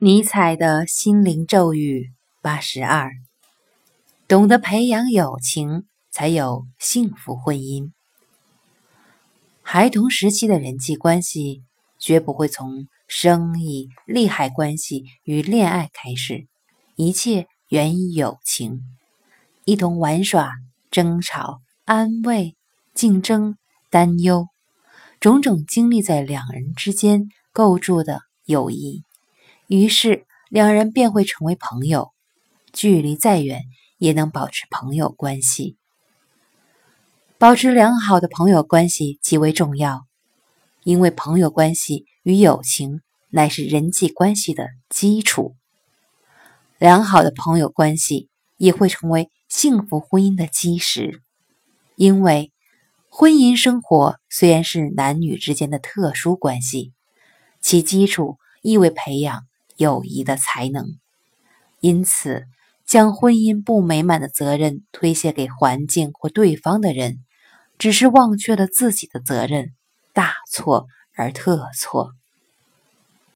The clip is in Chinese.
尼采的心灵咒语八十二：懂得培养友情，才有幸福婚姻。孩童时期的人际关系绝不会从生意、利害关系与恋爱开始，一切源于友情，一同玩耍、争吵、安慰、竞争、担忧，种种经历在两人之间构筑的友谊。于是，两人便会成为朋友，距离再远也能保持朋友关系。保持良好的朋友关系极为重要，因为朋友关系与友情乃是人际关系的基础。良好的朋友关系也会成为幸福婚姻的基石，因为婚姻生活虽然是男女之间的特殊关系，其基础亦为培养。友谊的才能，因此将婚姻不美满的责任推卸给环境或对方的人，只是忘却了自己的责任，大错而特错。